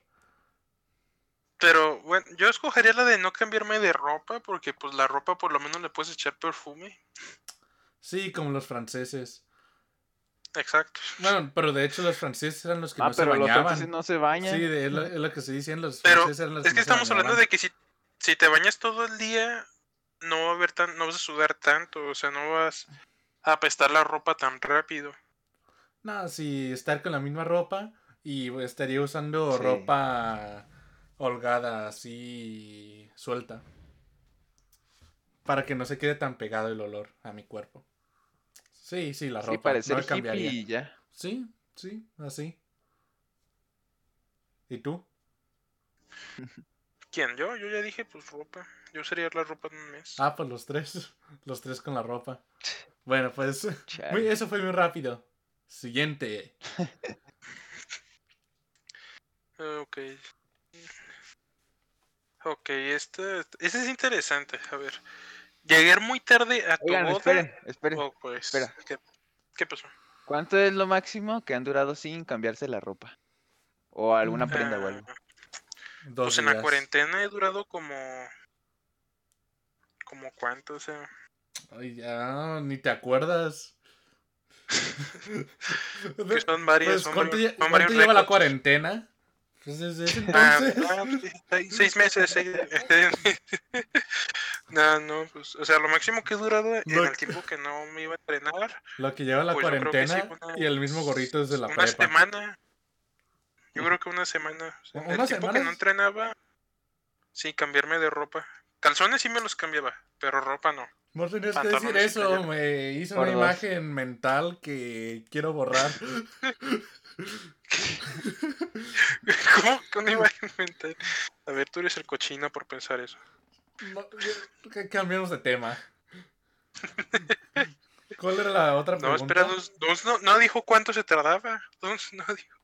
Pero bueno, yo escogería la de no cambiarme de ropa porque pues la ropa por lo menos le puedes echar perfume. Sí, como los franceses. Exacto. Bueno, pero de hecho los franceses eran los que Ah, no pero se los bañaban. franceses no se bañan. Sí, de- es, lo, es lo que se dicen los Pero franceses eran los es que no se estamos hablando de que si, si te bañas todo el día no va a haber tan, no vas a sudar tanto, o sea, no vas a apestar la ropa tan rápido. No, sí, estar con la misma ropa y estaría usando Sí. ropa holgada, así suelta. Para que no se quede tan pegado el olor a mi cuerpo. Sí, sí, la Sí, ropa. parecer no hippie cambiaría. y ya. Sí, sí, así. ¿Y tú? [LAUGHS] ¿Quién? ¿Yo? Yo ya dije, pues ropa. Yo sería la ropa en un mes. Ah, pues los tres. [LAUGHS] Los tres con la ropa. [LAUGHS] Bueno, pues muy- eso fue muy rápido. Siguiente. Ah, Ok. Ok, este, este es interesante. A ver. Llegar muy tarde a tu Oigan, boda. esperen, esperen. o, pues, espera. ¿qué, qué pasó? ¿Cuánto es lo máximo que han durado sin cambiarse la ropa? O alguna prenda o algo. Dos Pues en la días. cuarentena he durado como. ¿Como cuánto? O sea. Ay, ya, ni te acuerdas. [LAUGHS] que son varias. Pues, son ¿cuánto, varios- lle- son cuánto varios lleva la cuarentena? Pues desde ese entonces. ah, sí, seis, seis meses. seis- [LAUGHS] no, no, pues. O sea, lo máximo que he durado en Lo el tiempo que no me iba a entrenar. Lo que lleva la Pues que sí, cuarentena una- y el mismo gorrito desde la una prepa. semana. Yo creo que una semana. o sea, ¿Una el tiempo que no entrenaba. Sí, cambiarme de ropa. Calzones sí me los cambiaba, pero ropa no. No tenías que decir eso, me hizo Por una dos. imagen mental que quiero borrar. [LAUGHS] ¿Cómo? Con una imagen mental. A ver, tú eres el cochino por pensar eso. No, que cambiamos de tema. ¿Cuál era la otra No, pregunta? espera, dos, dos no, no dijo cuánto se tardaba. Dos no dijo.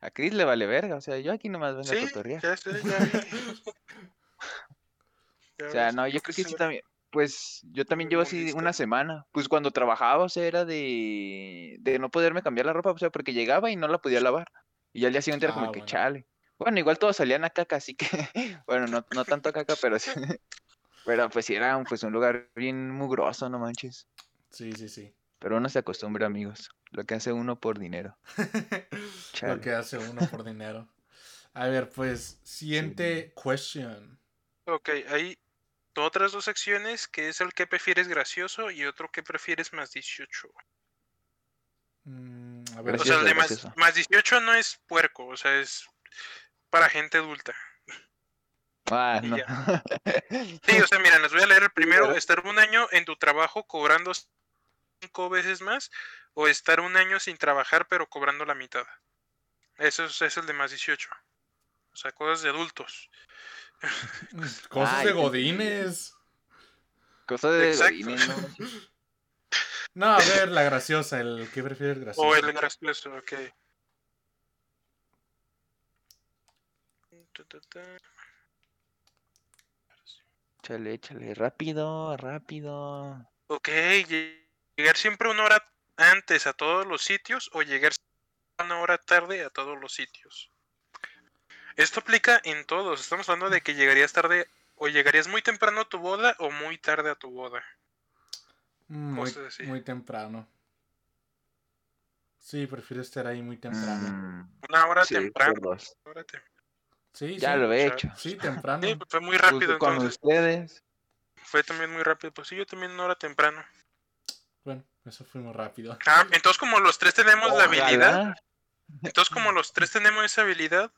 A Chris le vale verga. O sea, yo aquí nomás vengo a Sí, cotorrear. ya sé, ya [LAUGHS] O sea, ves, no, yo creo que sí también. Pues yo también llevo así una semana. Pues cuando trabajaba, o sea, era de, de no poderme cambiar la ropa, o sea, porque llegaba y no la podía lavar. Y ya al día siguiente era como Ah, que chale. Bueno, igual todos salían a caca, así que, [LAUGHS] bueno, no, no tanto a caca, pero sí. [LAUGHS] Pero pues sí era un, pues, un lugar bien mugroso, no manches. Sí, sí, sí. Pero uno se acostumbra, amigos. Lo que hace uno por dinero. [LAUGHS] Lo que hace uno por dinero. A ver, pues, siguiente question. Ok, hay otras dos secciones, que es el que prefieres gracioso y otro que prefieres más 18. Mm, a ver, O sea, el de más, más 18 no es puerco, o sea, es para gente adulta. Ah, [LAUGHS] y no. ya. [LAUGHS] Sí, o sea, mira, les voy a leer el primero, estar un año en tu trabajo cobrando cinco veces más o estar un año sin trabajar pero cobrando la mitad. Eso es, es el de más 18. O sea, cosas de adultos. Cosas Ah, de pensé que- godines. Cosa de Exacto. godines, [LAUGHS] no a ver, la graciosa, el que prefieres gracioso. O el gracioso, ok. Échale, échale. Rápido, rápido. Ok, lle- llegar siempre una hora antes a todos los sitios o llegar una hora tarde a todos los sitios. Esto aplica en todos. Estamos hablando de que llegarías tarde o llegarías muy temprano a tu boda o muy tarde a tu boda. Mm, Muy, cosas así. muy temprano. Sí, prefiero estar ahí muy temprano. Mm, Una hora sí, temprano. hora tem- Sí, Ya sí. lo he o sea, hecho. Sí, temprano. Sí, pues fue muy rápido con entonces. ustedes. Fue también muy rápido. Pues sí, yo también una hora temprano. Bueno, eso fue muy rápido. Ah, entonces como los tres tenemos la habilidad, entonces como los tres tenemos esa habilidad,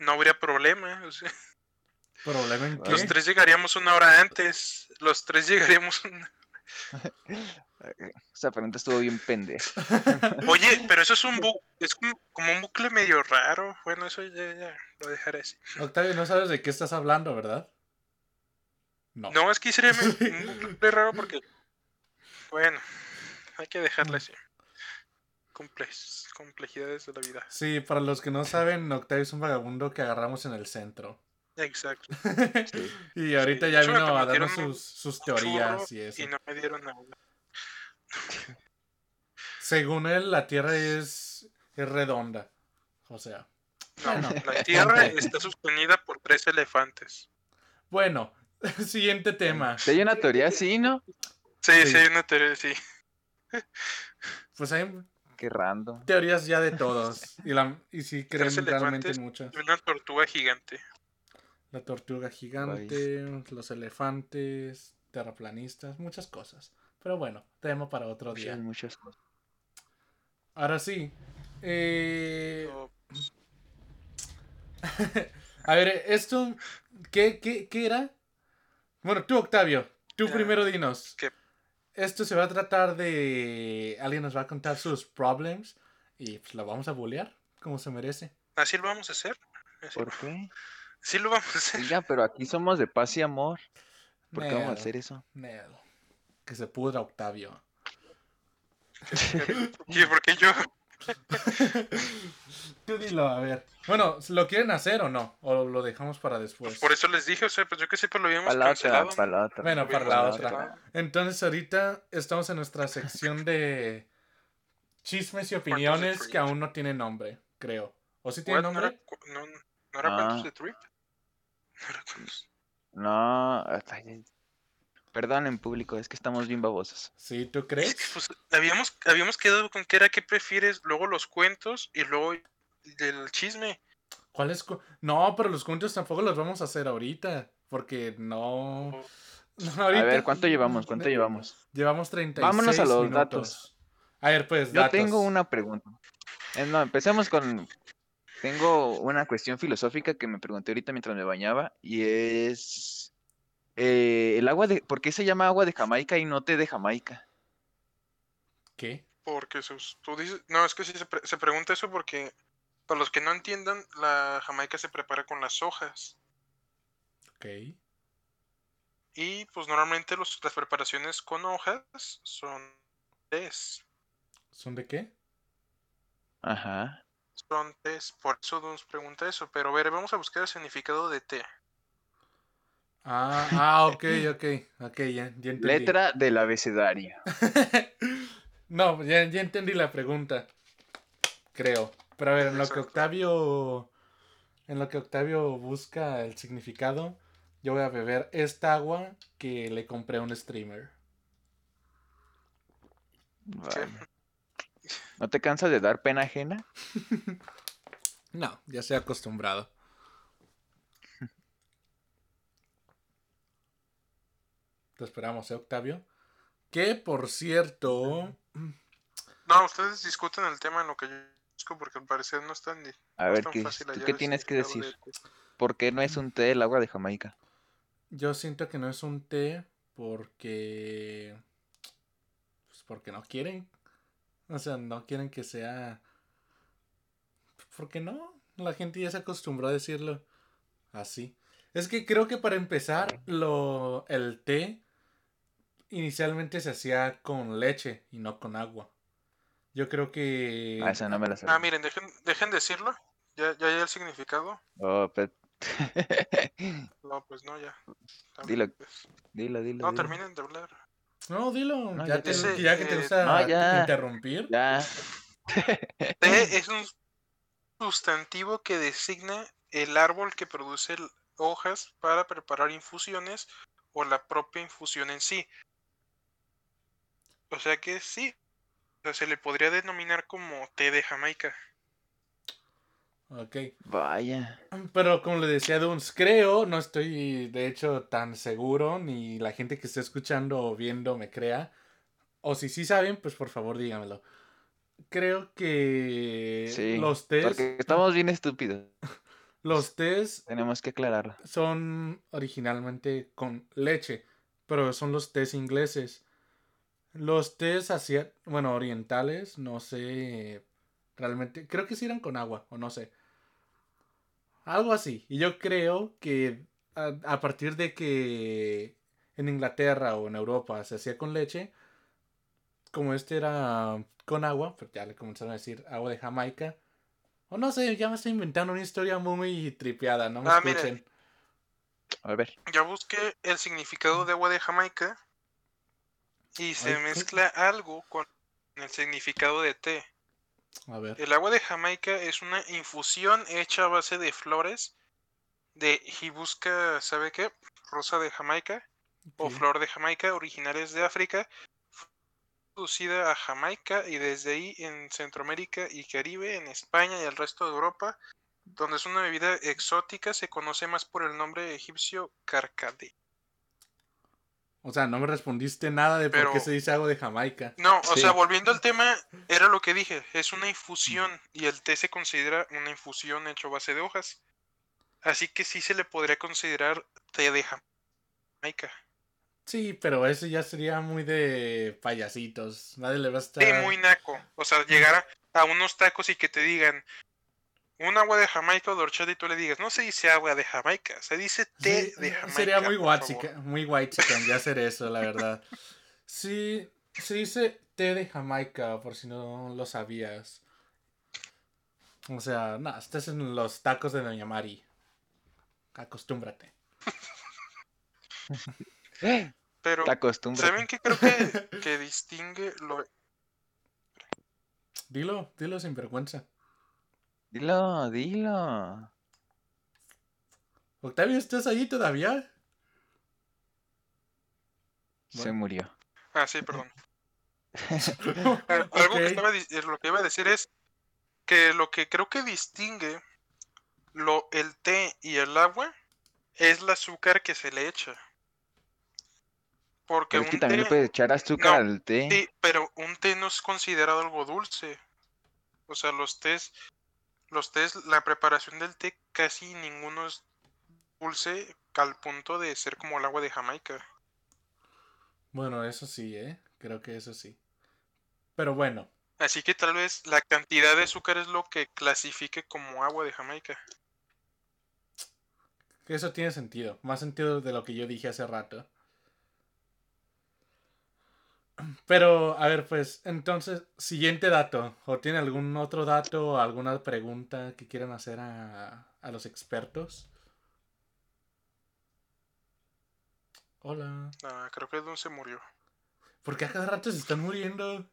no habría problema. o sea, ¿Problema en qué? los tres llegaríamos una hora antes. Los tres llegaríamos [LAUGHS] una... Esa pregunta estuvo bien pendeja. [LAUGHS] Oye, pero eso es un bu es como, como un bucle medio raro. Bueno, eso ya, ya lo dejaré así. Octavio, no sabes de qué estás hablando, ¿verdad? No. No, es que sería [LAUGHS] un bucle raro porque Bueno, hay que dejarla así. Complejidades de la vida. Sí, para los que no saben, Octavio es un vagabundo que agarramos en el centro. Exacto. [LAUGHS] Sí. Y ahorita ya vino a darnos sus, sus teorías y eso. Y no me dieron nada. Según él, la Tierra es, es redonda. O sea, No, Bueno. la tierra está sostenida por tres elefantes. bueno, [LAUGHS] siguiente tema. Si hay una teoría así, ¿no? Sí, Sí. sí, hay una teoría, sí. Pues hay Qué random. teorías ya de [LAUGHS] todos. Y, la, y sí creen Tres realmente muchas. Una tortuga gigante. La tortuga gigante, los elefantes, terraplanistas, muchas cosas. Pero bueno, tema para otro día. muchas cosas. Ahora sí. eh, [LAUGHS] a ver, esto, ¿qué, qué, qué era? Bueno, tú, Octavio, tú Ya, primero dinos. ¿qué? Esto se va a tratar de... Alguien nos va a contar sus problems y pues lo vamos a bullear como se merece. Así lo vamos a hacer. Así, ¿Por qué? sí lo vamos a hacer. Oiga, pero aquí somos de paz y amor. ¿Por qué vamos a hacer eso? nel. Que se pudra, Octavio. ¿Y por qué yo? [LAUGHS] Tú dilo, a ver. Bueno, ¿lo quieren hacer o no? ¿O lo dejamos para después? Por eso les dije, o sea, pues yo que sé, pues lo habíamos Para la otra, cancelado. para la otra. Bueno, para la otra. Entonces ahorita estamos en nuestra sección de chismes y opiniones que aún no tiene nombre, creo. ¿O sí tiene What? ¿No nombre? era, no, no era Ah. cuentos de Trip? [LAUGHS] No era cuentos. No, perdón en público, es que estamos bien babosos. Sí, ¿tú Es crees? que, pues, habíamos, habíamos quedado con que era qué prefieres, luego los cuentos y luego del chisme. ¿Cuál es? cu- No, pero los cuentos tampoco los vamos a hacer ahorita, porque no... [LAUGHS] no, A ver, ¿cuánto llevamos? ¿Cuánto [LAUGHS] llevamos? Llevamos 36 Vámonos a los minutos. datos. A ver, pues, Yo datos. tengo una pregunta. Eh, no, empecemos con... Tengo una cuestión filosófica que me pregunté ahorita mientras me bañaba y es... eh, el agua de... ¿Por qué se llama agua de Jamaica y no té de Jamaica? ¿Qué? Porque se tú dices, no, es que sí se, pre- se pregunta eso porque, para los que no entiendan, la jamaica se prepara con las hojas. Ok. Y pues normalmente los, las preparaciones con hojas son tés. ¿Son de qué? Ajá. Son tés, por eso nos pregunta eso. Pero a ver, vamos a buscar el significado de té. Ah, ah, ok, ok, ok, ya, ya entendí. Letra del abecedario. [LAUGHS] no, ya, ya entendí la pregunta. Creo. Pero a ver, en lo que. Octavio. En lo que Octavio busca el significado, yo voy a beber esta agua que le compré a un streamer. Vaya. ¿No te cansas de dar pena ajena? [LAUGHS] No, ya estoy acostumbrado. Te esperamos, ¿eh, Octavio? Que por cierto. No, ustedes discuten el tema en lo que yo busco porque al parecer no es tan, di- A no ver, ¿qué, fácil ¿tú hallar qué tienes que decir? de té. ¿Por qué no es un té el agua de Jamaica? Yo siento que no es un té porque. Pues porque no quieren. O sea, no quieren que sea. ¿Por qué no? La gente ya se acostumbró a decirlo así. Es que creo que para empezar, lo, el té inicialmente se hacía con leche y no con agua. Yo creo que. Ah, esa no me la sabía. Ah, miren, dejen, dejen decirlo. Ya, ya hay el significado. Oh, pe- [LAUGHS] No, pues no, ya. Dilo, pues. dilo, dilo. No, dilo. terminen de hablar. No, dilo. No, ya, ya te- te- ya que te eh, gusta no, ya. interrumpir. Ya. Té es un sustantivo que designa el árbol que produce hojas para preparar infusiones o la propia infusión en sí. O sea que sí, o sea, se le podría denominar como té de Jamaica. Ok. Vaya. Pero como le decía Duns, creo, no estoy de hecho tan seguro, ni la gente que esté escuchando o viendo me crea. O si sí saben, pues por favor dígamelo. Creo que Sí. los tés, Porque estamos bien estúpidos. [LAUGHS] los tés Tenemos que aclararlo. son originalmente con leche, pero son los tés ingleses. Los tés hacia, bueno, orientales, no sé, realmente, creo que sí eran con agua, o no sé. Algo así. Y yo creo que a, a partir de que en Inglaterra o en Europa se hacía con leche, como este era con agua, pues ya le comenzaron a decir agua de Jamaica. O no sé, ya me estoy inventando una historia muy tripeada, no me Ah, mire. escuchen. A ver. Ya busqué el significado de agua de Jamaica y se Ay, ¿qué? mezcla algo con el significado de té. A ver. El agua de Jamaica es una infusión hecha a base de flores de Hibisca, ¿sabe qué? Rosa de Jamaica o flor de Jamaica, originales de África, producida a Jamaica y desde ahí en Centroamérica y Caribe, en España y el resto de Europa, donde es una bebida exótica, se conoce más por el nombre egipcio carcade. O sea, no me respondiste nada de por qué se dice agua de Jamaica. No, o Sí. sea, volviendo al tema, era lo que dije, es una infusión y el té se considera una infusión hecho a base de hojas. Así que sí se le podría considerar té de Jamaica. Sí, pero eso ya sería muy de payasitos. Nadie le va a estar. Sí, muy naco. O sea, llegar a, a unos tacos y que te digan un agua de Jamaica o de horchata y tú le digas, no se dice agua de Jamaica, se dice té Sí, de Jamaica. Sería muy guachica, favor". muy white chicken ya hacer eso, la verdad. Sí, se dice té de Jamaica, por si no lo sabías. O sea, no, estás en los tacos de Doña Mari. Acostúmbrate. Pero. ¿saben qué creo que, [LAUGHS] que distingue lo... Dilo, dilo sin vergüenza. Dilo, dilo. Octavio, ¿estás ahí todavía? Se Bueno. murió. Ah, sí, perdón. Ah, [LAUGHS] Algo que estaba, eh, lo que iba a decir es que lo que creo que distingue lo, el té y el agua es el azúcar que se le echa. Porque Pero es que un también le té- puedes echar azúcar no, al té. Sí, pero un té no es considerado algo dulce. O sea, los tés, los tés, la preparación del té casi ninguno es dulce al punto de ser como el agua de Jamaica. Bueno, eso sí, ¿eh? Creo que eso sí. Pero bueno, Así que tal vez la cantidad de azúcar es lo que clasifique como agua de Jamaica. eso tiene sentido. Más sentido de lo que yo dije hace rato. Pero, a ver, pues, entonces, siguiente dato. ¿O tiene algún otro dato o alguna pregunta que quieran hacer a, a los expertos? Hola. Ah, creo que Don se murió. ¿Por qué a cada rato se están muriendo?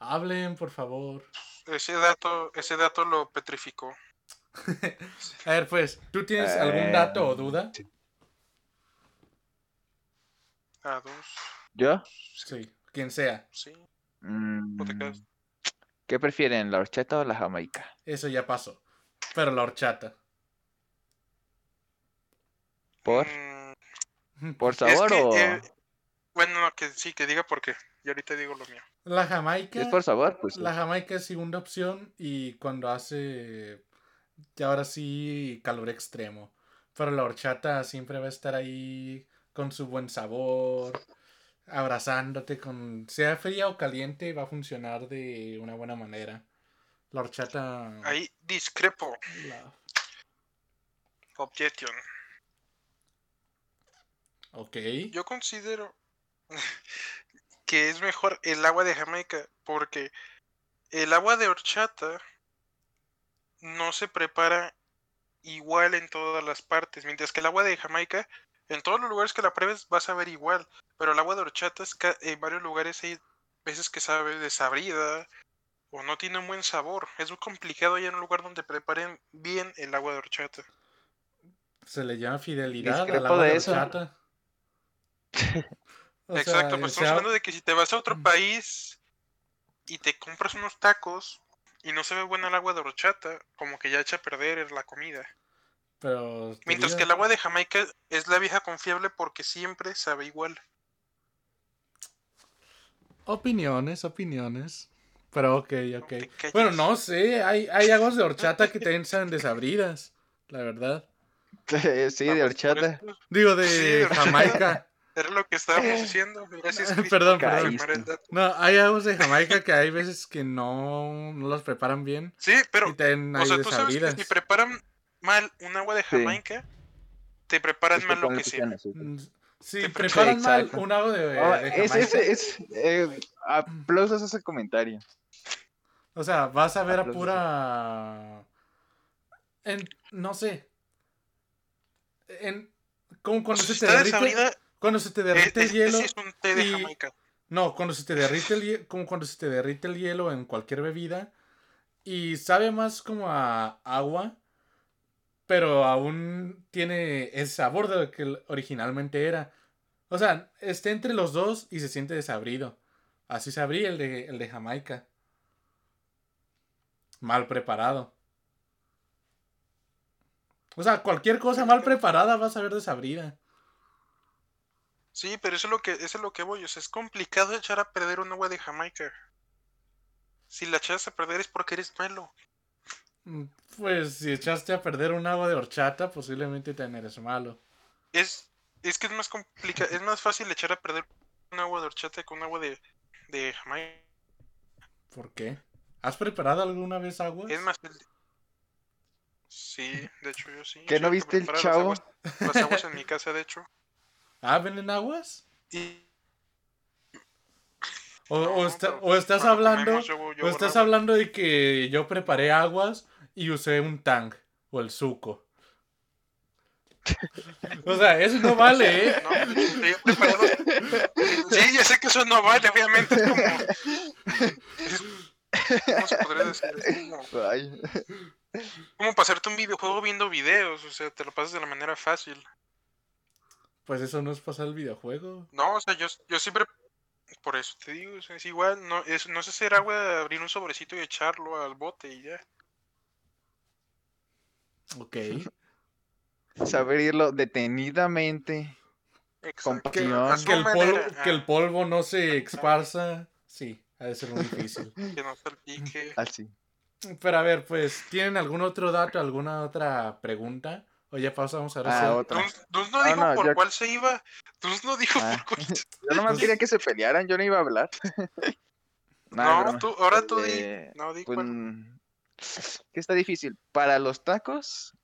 Hablen, por favor. Ese dato, ese dato lo petrificó. [LAUGHS] A ver, pues, ¿tú tienes algún dato o Eh, duda? sí. Ah, dos. ¿Yo? Sí, quien sea. Sí. Mm, te quedas? ¿Qué prefieren, la horchata o la jamaica? Eso ya pasó. Pero la horchata. ¿Por? Mm, ¿Por es sabor que, o...? eh, bueno, no, que sí, que diga por qué. Y ahorita digo lo mío. La Jamaica. es por sabor, pues sí. La Jamaica es segunda opción y cuando hace, ya ahora sí, calor extremo. Pero la horchata siempre va a estar ahí con su buen sabor, abrazándote con, sea fría o caliente, va a funcionar de una buena manera. La horchata... Ahí discrepo. la- Objection. Ok. Yo considero [LAUGHS] que es mejor el agua de Jamaica porque el agua de horchata no se prepara igual en todas las partes, mientras que el agua de Jamaica en todos los lugares que la pruebes vas a ver igual, pero el agua de horchata es ca- en varios lugares hay veces que sabe desabrida o no tiene un buen sabor. Es muy complicado ya en un lugar donde preparen bien el agua de horchata. Se le llama fidelidad al agua de horchata. [LAUGHS] Sea, Exacto, pues estamos sea, hablando de que si te vas a otro Mm. país y te compras unos tacos y no se ve buena el agua de horchata, como que ya echa a perder la comida. Pero te Mientras que el agua de Jamaica es la vieja confiable porque siempre sabe igual. Opiniones, opiniones. Pero ok, ok. te. Bueno, no sé, hay, hay aguas de horchata que también saben desabridas, la verdad. [LAUGHS] sí, de horchata. Digo, de Sí, de horchata. Jamaica. [LAUGHS] Era lo que estábamos diciendo. Gracias, Perdón, por perdón. No, hay aguas de Jamaica que hay veces que no, no las preparan bien Sí, pero, y o sea, tú sabes que si preparan mal un agua de Sí. Jamaica, te preparan Es mal lo que sea. Mm, Si Te preparan mal Exacto. un agua de, de es, Jamaica, es, es, eh, aplausos a ese comentario. o sea, vas a ver a pura... En, no sé. En, como cuando se te derrite, desabrida, cuando se te eh, derrite el este hielo. sí es un té de y- Jamaica. No, cuando se te derrite el hielo, como cuando se te derrite el hielo en cualquier bebida y sabe más como a agua, pero aún tiene el sabor de lo que originalmente era. O sea, está entre los dos y se siente desabrido. Así se abría el de, el de Jamaica. Mal preparado. O sea, cualquier cosa mal preparada va a saber desabrida. Sí, pero eso es lo que eso es lo que voy. O sea, es complicado echar a perder un agua de Jamaica. Si la echas a perder es porque eres malo. Pues si echaste a perder un agua de horchata, posiblemente te eres malo. Es, es que es más complicado, es más fácil echar a perder un agua de horchata que un agua de, de Jamaica. ¿Por qué? ¿Has preparado alguna vez aguas? Es más. el- Sí, de hecho yo sí. ¿Que no que viste el las chavo? aguas- Las aguas en mi casa, de hecho. [LAUGHS] ¿Ah, venden aguas? Y ¿O, o está- o estás hablando comemos, yo- yo o estás hablando de que yo preparé aguas y usé un tang o el suco? o sea, eso no vale, [LAUGHS] ¿eh? No. Sí, ya sé que eso no vale, obviamente. Es como. es- ¿Cómo se podría decir? Como, pasarte un videojuego viendo videos. O sea, te lo pasas de la manera fácil. Pues eso no es pasar el videojuego. No, o sea, yo, yo siempre. Por eso te digo, o sea, es igual. No es, no es hacer agua, abrir un sobrecito y echarlo al bote y ya. Ok. [LAUGHS] saber irlo detenidamente. Exacto. Que, el polvo, que el ah, polvo no se esparza. Sí, ha de ser muy difícil. [LAUGHS] que no salpique. Así. Pero a ver, pues, ¿tienen algún otro dato, alguna otra pregunta? O ya pasamos a Ah, otra. Dus, no No, dijo no, por cuál se iba. Dus no dijo Ah. por cuál se [LAUGHS] Yo nomás quería que se pelearan, yo no iba a hablar. Nah, No, tú, ahora tú Eh, di. No, di Pues, cuál. [LAUGHS] que está difícil. Para los tacos,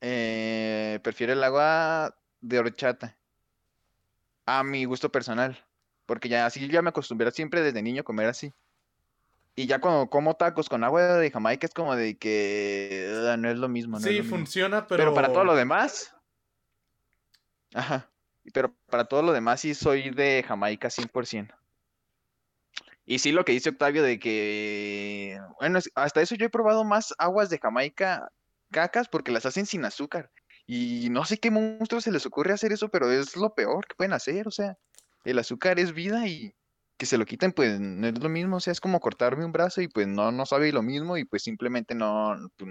eh, prefiero el agua de horchata. A mi gusto personal. Porque ya así ya me acostumbré siempre desde niño a comer así. Y ya cuando como tacos con agua de Jamaica es como de que "Ugh, no es lo mismo. no Sí, lo mismo". funciona, pero... Pero para todo lo demás. Ajá. Pero para todo lo demás sí soy de Jamaica 100%. Y sí lo que dice Octavio de que, bueno, hasta eso yo he probado más aguas de Jamaica cacas porque las hacen sin azúcar. Y no sé qué monstruo se les ocurre hacer eso, pero es lo peor que pueden hacer. O sea, el azúcar es vida y que se lo quiten, pues no es lo mismo. O sea, es como cortarme un brazo y pues no, no sabe lo mismo y pues simplemente no, pues,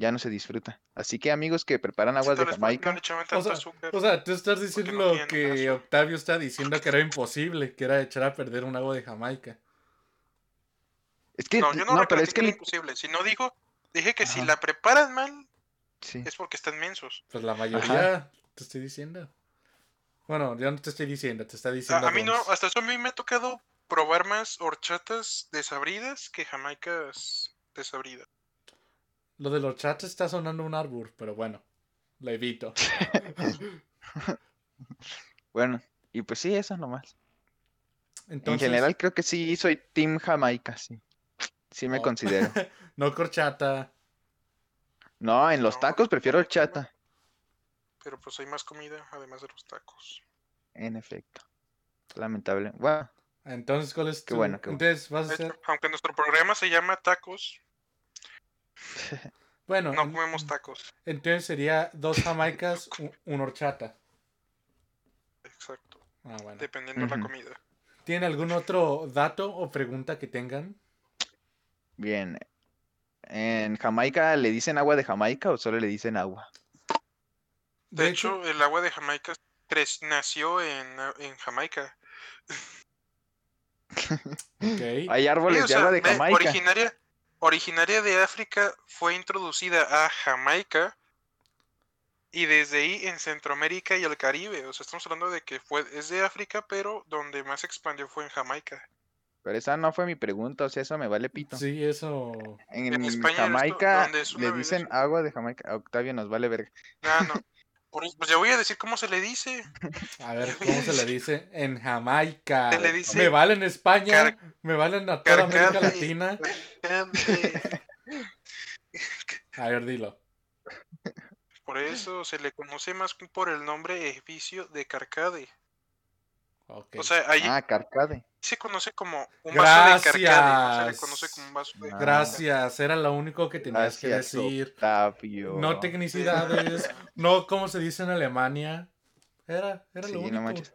ya no se disfruta. Así que amigos que preparan Sí, aguas de Jamaica, O sea, azúcar. o sea, tú estás diciendo no lo que. Octavio está diciendo que era imposible, que era echar a perder un agua de Jamaica. es que, no, yo no, no, pero es que li- imposible. Si no dijo, dije que si la preparan mal, sí. es porque están mensos. Pues la mayoría, te estoy diciendo. Bueno, yo no te estoy diciendo, te está diciendo. A, a mí no, hasta eso a mí me ha tocado probar más horchatas desabridas que jamaicas desabridas. Lo de los chats está sonando un árbol, pero bueno, lo evito. [LAUGHS] Bueno, y pues sí, eso nomás. Entonces, En general creo que sí soy Team Jamaica, sí. Sí me Oh. considero. [LAUGHS] no corchata. No, en los No, tacos prefiero no, horchata, Pero pues hay más comida además de los tacos. en efecto. Lamentable. Bueno, Entonces, ¿cuál es Qué tu- bueno, qué bueno. Entonces, vas a hacer... aunque nuestro programa se llama tacos, [LAUGHS] Bueno, no comemos tacos. entonces sería dos jamaicas, [LAUGHS] un, un horchata. Exacto. Ah, bueno. Dependiendo de la comida. ¿Tienen algún otro dato o pregunta que tengan? bien. ¿En Jamaica le dicen agua de Jamaica o solo le dicen agua? De, hecho, el agua de Jamaica nació en, en Jamaica. [LAUGHS] Hay Sí, árboles de sea, agua de Jamaica. originaria, originaria de África, fue introducida a Jamaica y desde ahí en Centroamérica y el Caribe. O sea, estamos hablando de que fue, es de África, pero donde más se expandió fue en Jamaica. Pero esa no fue mi pregunta, o sea, eso me vale pito. Sí, eso. En En España, Jamaica es le dicen agua de Jamaica. A Octavio nos vale verga. Ah, no. [LAUGHS] Por eso- pues ya voy a decir cómo se le dice. [LAUGHS] A ver, ¿cómo se le dice? En Jamaica. Se le dice me vale en España, car- me valen a toda América. Latina. [LAUGHS] A ver, dilo. Por eso se le conoce más por el nombre edificio de Carcade. Ok. O sea, ahí Ah, Carcade. Se conoce como un vaso de Carcade. No se le Gracias. conoce como un vaso de. Gracias, era lo único que tenías que Gracias, decir. Octavio. No tecnicidades, no como se dice en Alemania. Era, era Sí, lo no único. manches.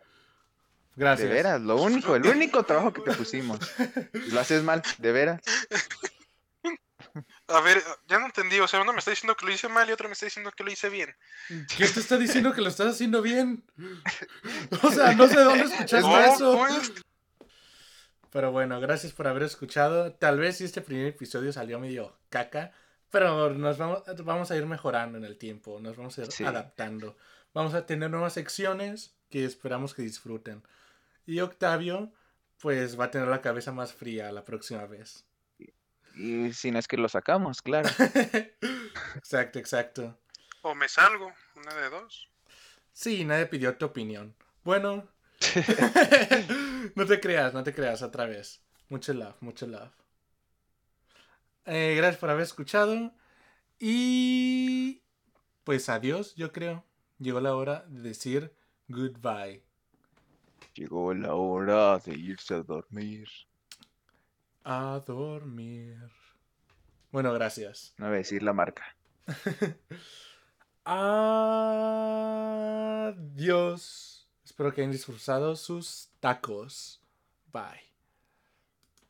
Gracias. De veras, lo único, el único trabajo que te pusimos. [LAUGHS] Lo haces mal, de veras. A ver, ya no entendí. O sea, uno me está diciendo que lo hice mal y otro me está diciendo que lo hice bien. ¿Quién te está diciendo que lo estás haciendo bien? [LAUGHS] O sea, no sé dónde [LAUGHS] escuchaste No, eso. pues, Pero bueno, gracias por haber escuchado. Tal vez si este primer episodio salió medio caca, pero nos vamos, vamos a ir mejorando en el tiempo, nos vamos a ir Sí. adaptando. Vamos a tener nuevas secciones que esperamos que disfruten. Y Octavio, pues va a tener la cabeza más fría la próxima vez. Y si no es que lo sacamos, claro. [LAUGHS] exacto, exacto. o me salgo, una de dos. Sí, nadie pidió tu opinión. Bueno, [LAUGHS] no te creas, no te creas otra vez. Mucho love, mucho love. Eh, gracias por haber escuchado. Y pues adiós, yo creo. Llegó la hora de decir goodbye. Llegó la hora de irse a dormir. A dormir. Bueno, gracias. No voy a decir la marca. [LAUGHS] Adiós. Espero que hayan disfrutado sus tacos. Bye.